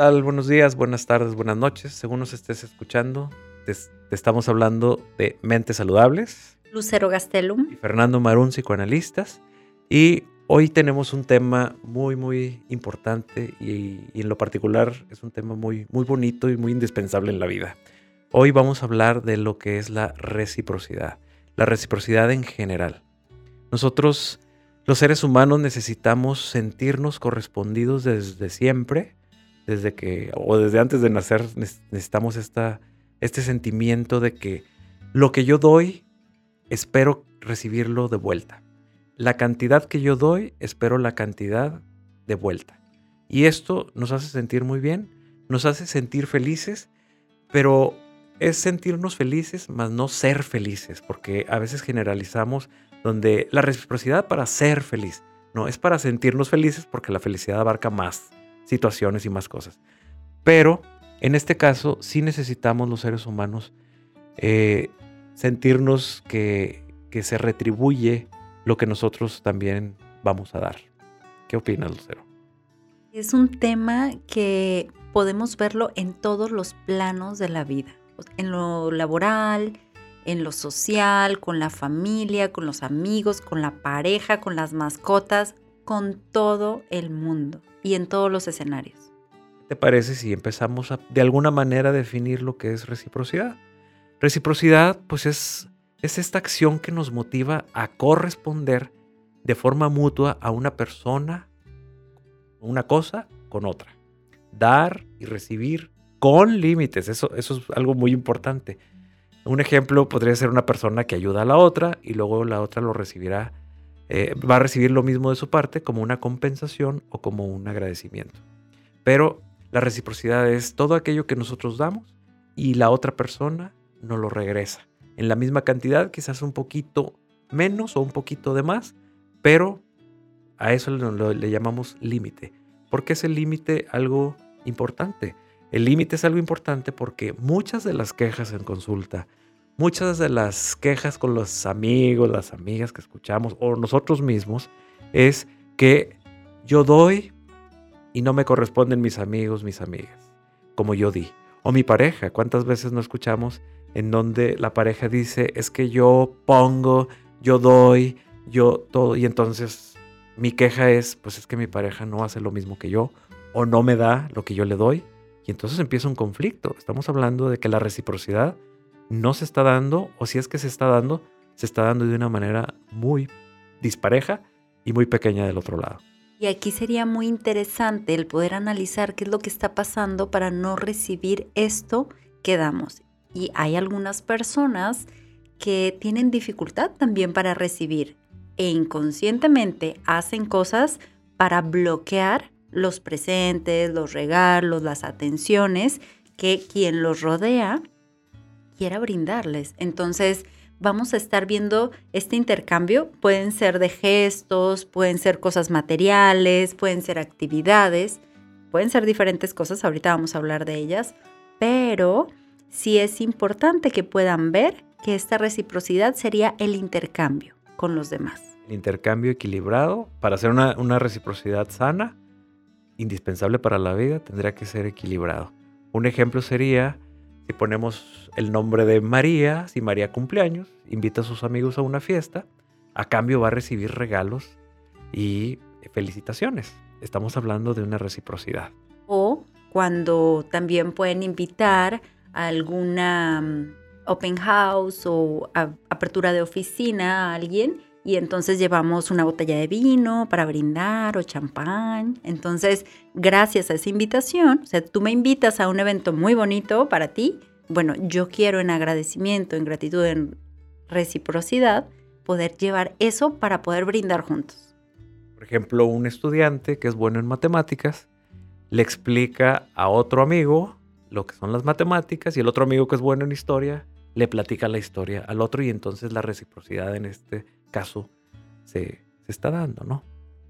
tal? Buenos días, buenas tardes, buenas noches. Según nos estés escuchando, te, te estamos hablando de Mentes Saludables. Lucero Gastelum. Y Fernando Marún, psicoanalistas. Y hoy tenemos un tema muy, muy importante y, y, en lo particular es un tema muy, muy bonito y muy indispensable en la vida. Hoy vamos a hablar de lo que es la reciprocidad, la reciprocidad en general. Nosotros, los seres humanos, necesitamos sentirnos correspondidos desde siempre desde que, o desde antes de nacer, necesitamos esta, este sentimiento de que lo que yo doy, espero recibirlo de vuelta. La cantidad que yo doy, espero la cantidad de vuelta. Y esto nos hace sentir muy bien, nos hace sentir felices, pero es sentirnos felices, más no ser felices, porque a veces generalizamos donde la reciprocidad para ser feliz, no, es para sentirnos felices porque la felicidad abarca más situaciones y más cosas. Pero en este caso sí necesitamos los seres humanos eh, sentirnos que, que, se retribuye lo que nosotros también vamos a dar. ¿Qué opinas, Lucero? Es un tema que podemos verlo en todos los planos de la vida, en lo laboral, en lo social, con la familia, con los amigos, con la pareja, con las mascotas, con todo el mundo y en todos los escenarios. ¿Te parece si empezamos a de alguna manera definir lo que es reciprocidad? Reciprocidad pues es, es esta acción que nos motiva a corresponder de forma mutua a una persona, una cosa con otra. Dar y recibir con límites, eso, eso es algo muy importante. Un ejemplo podría ser una persona que ayuda a la otra y luego la otra lo recibirá eh, va a recibir lo mismo de su parte como una compensación o como un agradecimiento. Pero la reciprocidad es todo aquello que nosotros damos y la otra persona nos lo regresa. En la misma cantidad, quizás un poquito menos o un poquito de más, pero a eso le, le llamamos límite. ¿Por qué es el límite algo importante? El límite es algo importante porque muchas de las quejas en consulta, muchas de las quejas con los amigos, las amigas que escuchamos o nosotros mismos es que yo doy y no me corresponden mis amigos, mis amigas, como yo di. O mi pareja, ¿cuántas veces no escuchamos en donde la pareja dice, es que yo pongo, yo doy, yo todo, y entonces mi queja es, pues es que mi pareja no hace lo mismo que yo, o no me da lo que yo le doy, y entonces empieza un conflicto. Estamos hablando de que la reciprocidad no se está dando, o si es que se está dando, se está dando de una manera muy dispareja y muy pequeña del otro lado. Y aquí sería muy interesante el poder analizar qué es lo que está pasando para no recibir esto que damos. Y hay algunas personas que tienen dificultad también para recibir e inconscientemente hacen cosas para bloquear los presentes, los regalos, las atenciones que quien los rodea quiera brindarles. Entonces, vamos a estar viendo este intercambio. Pueden ser de gestos, pueden ser cosas materiales, pueden ser actividades, pueden ser diferentes cosas, ahorita vamos a hablar de ellas, pero sí es importante que puedan ver que esta reciprocidad sería el intercambio con los demás. El intercambio equilibrado, para hacer una, una reciprocidad sana, indispensable para la vida, tendría que ser equilibrado. Un ejemplo sería si ponemos el nombre de María, si María cumpleaños, invita a sus amigos a una fiesta, a cambio va a recibir regalos y felicitaciones. Estamos hablando de una reciprocidad. O cuando también pueden invitar a alguna mm, open house o apertura de oficina a alguien y entonces llevamos una botella de vino para brindar o champán. Entonces, gracias a esa invitación, o sea, tú me invitas a un evento muy bonito para ti, bueno, yo quiero en agradecimiento, en gratitud, en reciprocidad, poder llevar eso para poder brindar juntos. Por ejemplo, un estudiante que es bueno en matemáticas le explica a otro amigo lo que son las matemáticas y el otro amigo que es bueno en historia le platica la historia al otro y entonces la reciprocidad en este caso se, está dando, ¿no?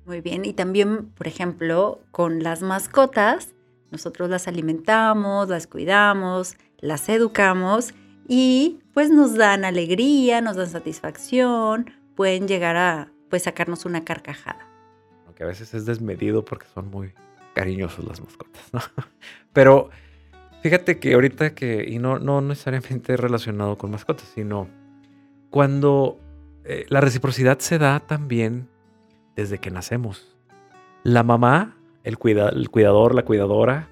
Muy bien, y también, por ejemplo, con las mascotas, nosotros las alimentamos, las cuidamos, las educamos y pues nos dan alegría, nos dan satisfacción, pueden llegar a pues sacarnos una carcajada. Aunque a veces es desmedido porque son muy, cariñosos las mascotas, ¿no? Pero fíjate que ahorita que, y no, no necesariamente relacionado con mascotas, sino cuando eh, la reciprocidad se da también desde que nacemos. La mamá, el, el cuidador, la cuidadora,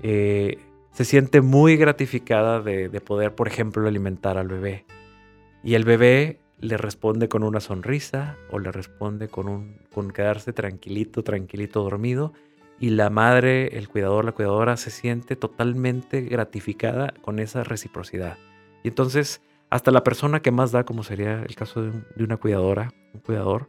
eh, se siente muy gratificada de, de, poder, por ejemplo, alimentar al bebé. Y el bebé le responde con una sonrisa o le responde con, un, con quedarse tranquilito, tranquilito dormido. Y la madre, el cuidador, la cuidadora se siente totalmente gratificada con esa reciprocidad. Y entonces, hasta la persona que más da, como sería el caso de, una cuidadora, un cuidador,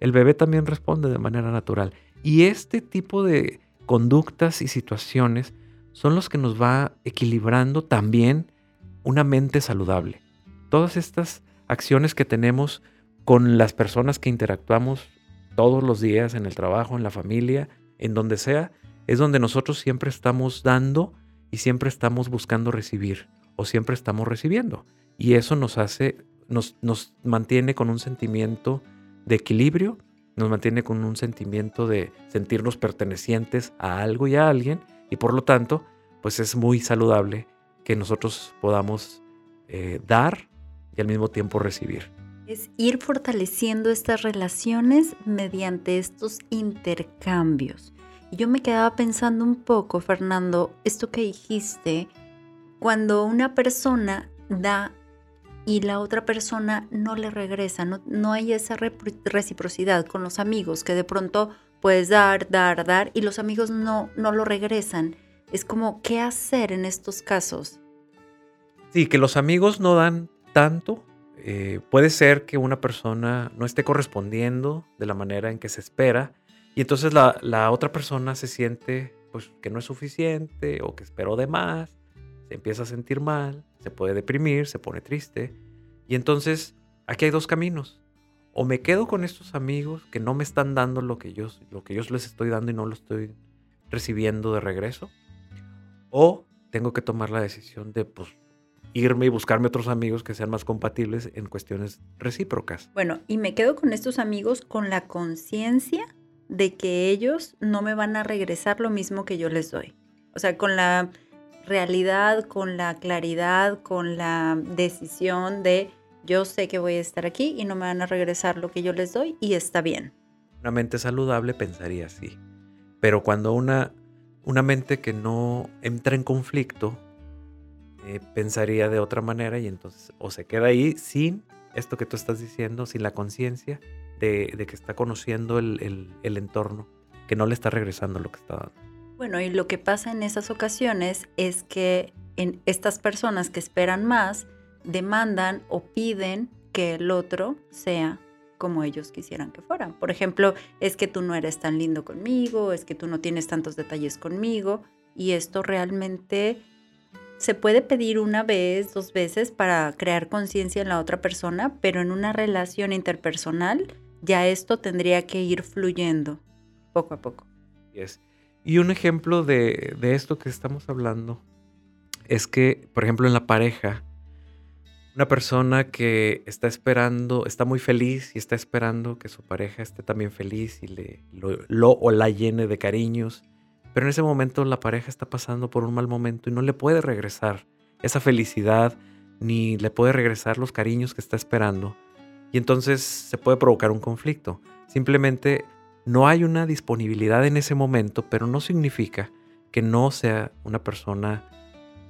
el bebé también responde de manera natural. Y este tipo de conductas y situaciones son los que nos va equilibrando también una mente saludable. Todas estas acciones que tenemos con las personas que interactuamos todos los días en el trabajo, en la familia, en donde sea, es donde nosotros siempre estamos dando y siempre estamos buscando recibir o siempre estamos recibiendo. Y eso nos hace, nos, nos mantiene con un sentimiento de equilibrio, nos mantiene con un sentimiento de sentirnos pertenecientes a algo y a alguien y por lo tanto pues es muy saludable que nosotros podamos eh, dar y al mismo tiempo recibir. Es ir fortaleciendo estas relaciones mediante estos intercambios. Y yo me quedaba pensando un poco, Fernando, esto que dijiste, cuando una persona da y la otra persona no le regresa, no, no hay esa reciprocidad con los amigos, que de pronto puedes dar, dar, dar y los amigos no, no lo regresan. Es como, ¿qué hacer en estos casos? Sí, que los amigos no dan tanto. Eh, puede ser que una persona no esté correspondiendo de la manera en que se espera y entonces la, la otra persona se siente pues que no es suficiente o que esperó de más, empieza a sentir mal, se puede deprimir, se pone triste y entonces aquí hay dos caminos. O me quedo con estos amigos que no me están dando lo que yo, lo que yo les estoy dando y no lo estoy recibiendo de regreso o tengo que tomar la decisión de pues, irme y buscarme otros amigos que sean más compatibles en cuestiones recíprocas. Bueno, y me quedo con estos amigos con la conciencia de que ellos no me van a regresar lo mismo que yo les doy. O sea, con la realidad, con la claridad, con la decisión de yo sé que voy a estar aquí y no me van a regresar lo que yo les doy y está bien. Una mente saludable pensaría así. Pero cuando una una mente que no entra en conflicto eh, pensaría de otra manera y entonces o se queda ahí sin esto que tú estás diciendo, sin la conciencia de, que está conociendo el, el, entorno, que no le está regresando lo que está dando. Bueno, y lo que pasa en esas ocasiones es que en estas personas que esperan más demandan o piden que el otro sea como ellos quisieran que fueran. Por ejemplo, es que tú no eres tan lindo conmigo, es que tú no tienes tantos detalles conmigo y esto realmente se puede pedir una vez, dos veces para crear conciencia en la otra persona, pero en una relación interpersonal ya esto tendría que ir fluyendo poco a poco. Y un ejemplo de, de esto que estamos hablando es que, por ejemplo, en la pareja, una persona que está esperando, está muy feliz y está esperando que su pareja esté también feliz y le, lo, o la llene de cariños. Pero en ese momento la pareja está pasando por un mal momento y no le puede regresar esa felicidad ni le puede regresar los cariños que está esperando. Y entonces se puede provocar un conflicto. Simplemente no hay una disponibilidad en ese momento, pero no significa que no sea una persona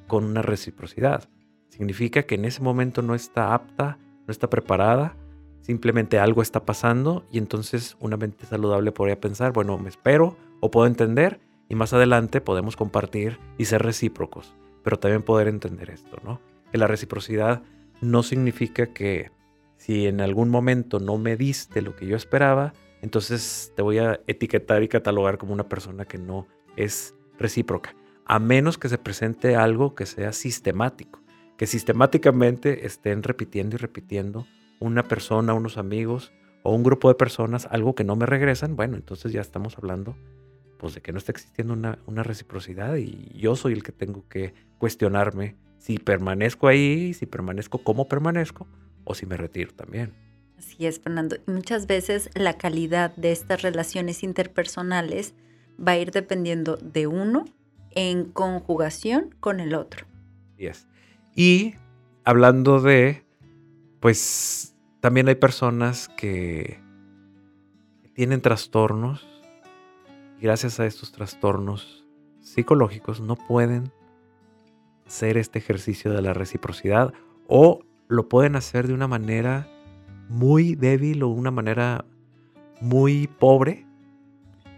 con una reciprocidad. Significa que en ese momento no está apta, no está preparada, simplemente algo está pasando y entonces una mente saludable podría pensar, bueno, me espero o puedo entender y más adelante podemos compartir y ser recíprocos, pero también poder entender esto, ¿no? Que la reciprocidad no significa que si en algún momento no me diste lo que yo esperaba, entonces te voy a etiquetar y catalogar como una persona que no es recíproca, a menos que se presente algo que sea sistemático que sistemáticamente estén repitiendo y repitiendo una persona, unos amigos o un grupo de personas algo que no me regresan, bueno, entonces ya estamos hablando pues de que no está existiendo una, una reciprocidad y yo soy el que tengo que cuestionarme si permanezco ahí, si permanezco como permanezco o si me retiro también. Así es, Fernando. Muchas veces la calidad de estas relaciones interpersonales va a ir dependiendo de uno en conjugación con el otro. Y hablando de, pues también hay personas que tienen trastornos y gracias a estos trastornos psicológicos no pueden hacer este ejercicio de la reciprocidad o lo pueden hacer de una manera muy débil o una manera muy pobre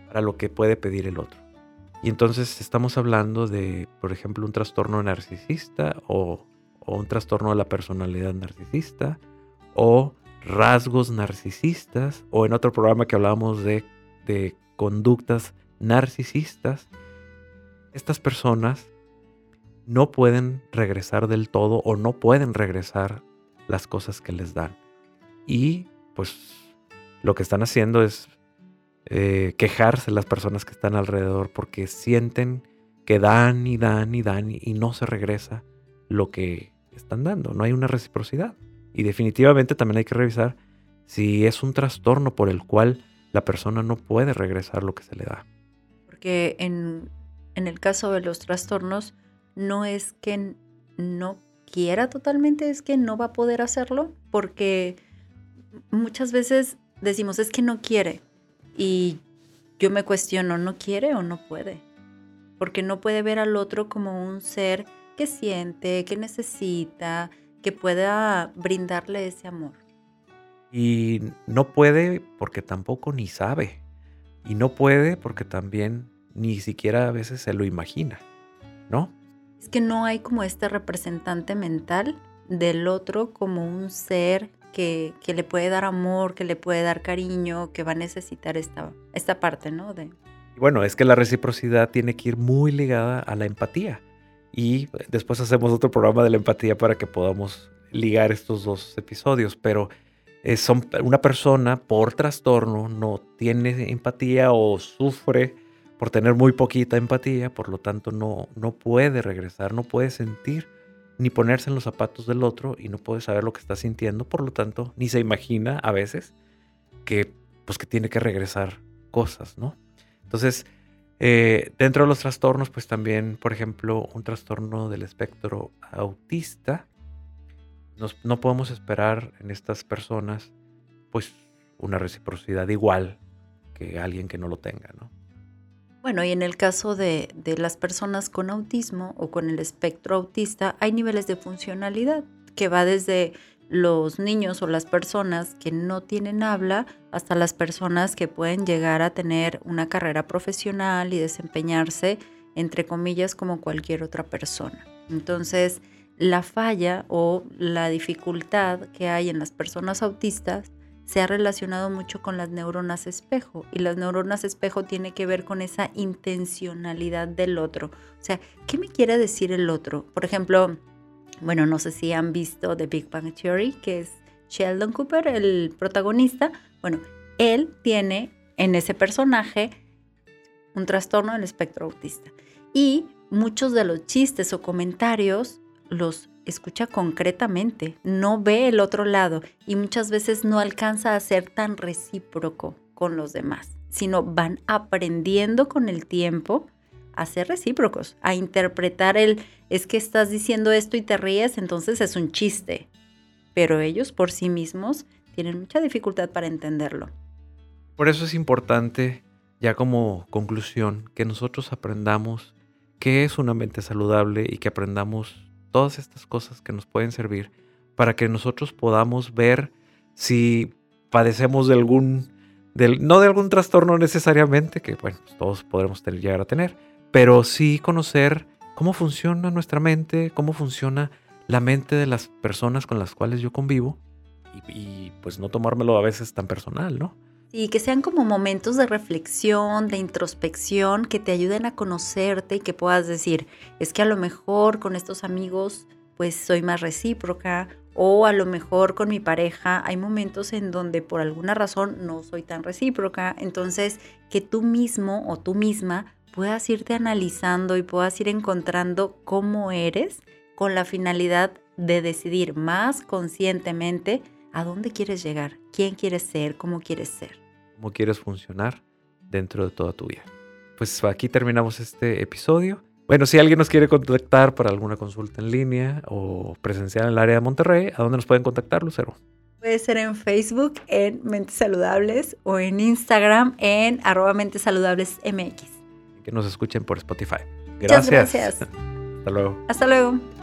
para lo que puede pedir el otro. Y entonces estamos hablando de, por ejemplo, un trastorno narcisista o, un trastorno de la personalidad narcisista o rasgos narcisistas o en otro programa que hablábamos de, de conductas narcisistas. Estas personas no pueden regresar del todo o no pueden regresar las cosas que les dan. Y pues lo que están haciendo es eh, quejarse las personas que están alrededor porque sienten que dan y dan y dan y no se regresa lo que están dando. No hay una reciprocidad. Y definitivamente también hay que revisar si es un trastorno por el cual la persona no puede regresar lo que se le da. Porque en, en el caso de los trastornos, no es que no quiera totalmente, es que no va a poder hacerlo, porque muchas veces decimos, es que no quiere. Y yo me cuestiono, ¿no quiere o no puede? Porque no puede ver al otro como un ser que siente, que necesita, que pueda brindarle ese amor. Y no puede porque tampoco ni sabe. Y no puede porque también ni siquiera a veces se lo imagina, ¿no? Es que no hay como este representante mental del otro como un ser que, le puede dar amor, que le puede dar cariño, que va a necesitar esta, esta parte, ¿no? De... Bueno, es que la reciprocidad tiene que ir muy ligada a la empatía. Y después hacemos otro programa de la empatía para que podamos ligar estos dos episodios. Pero eh, una persona por trastorno no tiene empatía o sufre por tener muy poquita empatía, por lo tanto no, no puede regresar, no puede sentir ni ponerse en los zapatos del otro y no puede saber lo que está sintiendo, por lo tanto ni se imagina a veces que pues que tiene que regresar cosas, ¿no? Entonces, eh, dentro de los trastornos, pues también, por ejemplo, un trastorno del espectro autista, no podemos esperar en estas personas, pues, una reciprocidad igual que alguien que no lo tenga, ¿no? Bueno, y en el caso de, las personas con autismo o con el espectro autista, hay niveles de funcionalidad que va desde los niños o las personas que no tienen habla hasta las personas que pueden llegar a tener una carrera profesional y desempeñarse, entre comillas, como cualquier otra persona. Entonces, la falla o la dificultad que hay en las personas autistas se ha relacionado mucho con las neuronas espejo y las neuronas espejo tiene que ver con esa intencionalidad del otro. O sea, ¿qué me quiere decir el otro? Por ejemplo, bueno, no sé si han visto The Big Bang Theory, que es Sheldon Cooper, el protagonista. Bueno, él tiene en ese personaje un trastorno del espectro autista. Y muchos de los chistes o comentarios los escucha concretamente, no ve el otro lado y muchas veces no alcanza a ser tan recíproco con los demás, sino van aprendiendo con el tiempo a ser recíprocos, a interpretar el es que estás diciendo esto y te ríes, entonces es un chiste. Pero ellos por sí mismos tienen mucha dificultad para entenderlo. Por eso es importante, ya como conclusión, que nosotros aprendamos qué es una mente saludable y que aprendamos todas estas cosas que nos pueden servir para que nosotros podamos ver si padecemos de algún, no de algún trastorno necesariamente, que bueno, pues todos podremos tener, llegar a tener, pero sí conocer cómo funciona nuestra mente, cómo funciona la mente de las personas con las cuales yo convivo y, y pues no tomármelo a veces tan personal, ¿no? Y que sean como momentos de reflexión, de introspección, que te ayuden a conocerte y que puedas decir, es que a lo mejor con estos amigos pues soy más recíproca o a lo mejor con mi pareja hay momentos en donde por alguna razón no soy tan recíproca. Entonces, que tú mismo o tú misma puedas irte analizando y puedas ir encontrando cómo eres con la finalidad de decidir más conscientemente a dónde quieres llegar, quién quieres ser, cómo quieres ser cómo quieres funcionar dentro de toda tu vida. pues aquí terminamos este episodio. Bueno, si alguien nos quiere contactar para alguna consulta en línea o presencial en el área de Monterrey, ¿a dónde nos pueden contactar, Lucero? Puede ser en Facebook en Mentes Saludables o en Instagram en arroba Mentes Saludables MX. Que nos escuchen por Spotify. Gracias. Muchas gracias. Hasta luego. Hasta luego.